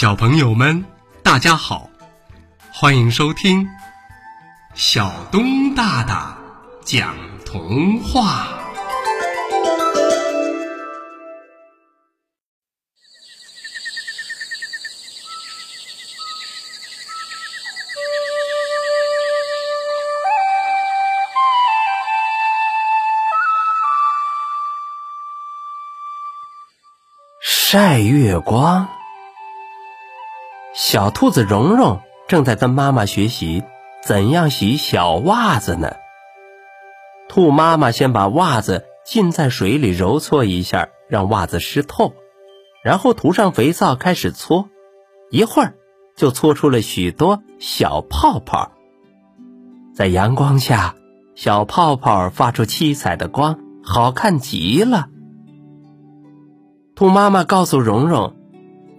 小朋友们，大家好，欢迎收听小东大大讲童话。晒月光。小兔子蓉蓉正在跟妈妈学习怎样洗小袜子呢。兔妈妈先把袜子浸在水里揉搓一下，让袜子湿透，然后涂上肥皂开始搓，一会儿就搓出了许多小泡泡。在阳光下，小泡泡发出七彩的光，好看极了。兔妈妈告诉蓉蓉，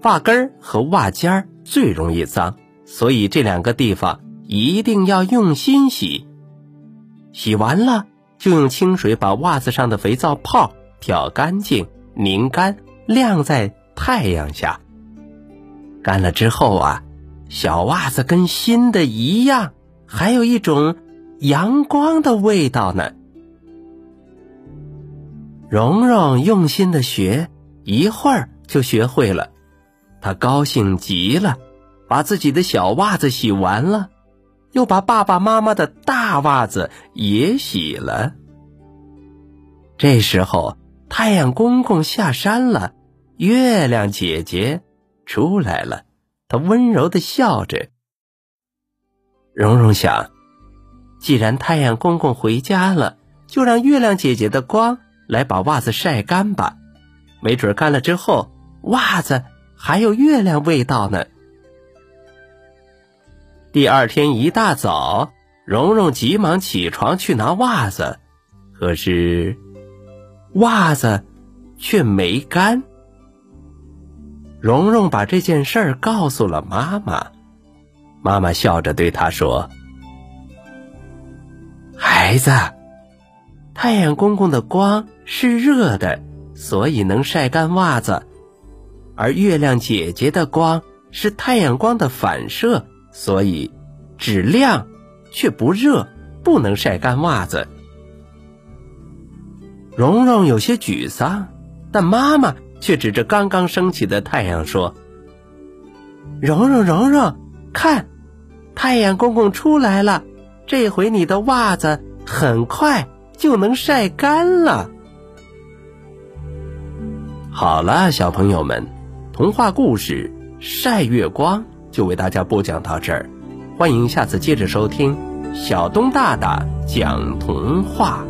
发根儿和袜尖儿。最容易脏，所以这两个地方一定要用心洗。洗完了就用清水把袜子上的肥皂泡挑干净、拧干，晾在太阳下。干了之后啊，小袜子跟新的一样，还有一种阳光的味道呢。蓉蓉用心的学，一会儿就学会了。他高兴极了，把自己的小袜子洗完了，又把爸爸妈妈的大袜子也洗了。这时候，太阳公公下山了，月亮姐姐出来了，她温柔的笑着。蓉蓉想，既然太阳公公回家了，就让月亮姐姐的光来把袜子晒干吧，没准干了之后，袜子。还有月亮味道呢。第二天一大早，蓉蓉急忙起床去拿袜子，可是袜子却没干。蓉蓉把这件事儿告诉了妈妈，妈妈笑着对她说：“孩子，太阳公公的光是热的，所以能晒干袜子。”而月亮姐姐的光是太阳光的反射，所以只亮却不热，不能晒干袜子。蓉蓉有些沮丧，但妈妈却指着刚刚升起的太阳说：“蓉蓉，蓉蓉，看，太阳公公出来了，这回你的袜子很快就能晒干了。”好了，小朋友们。童话故事《晒月光》就为大家播讲到这儿，欢迎下次接着收听小东大大讲童话。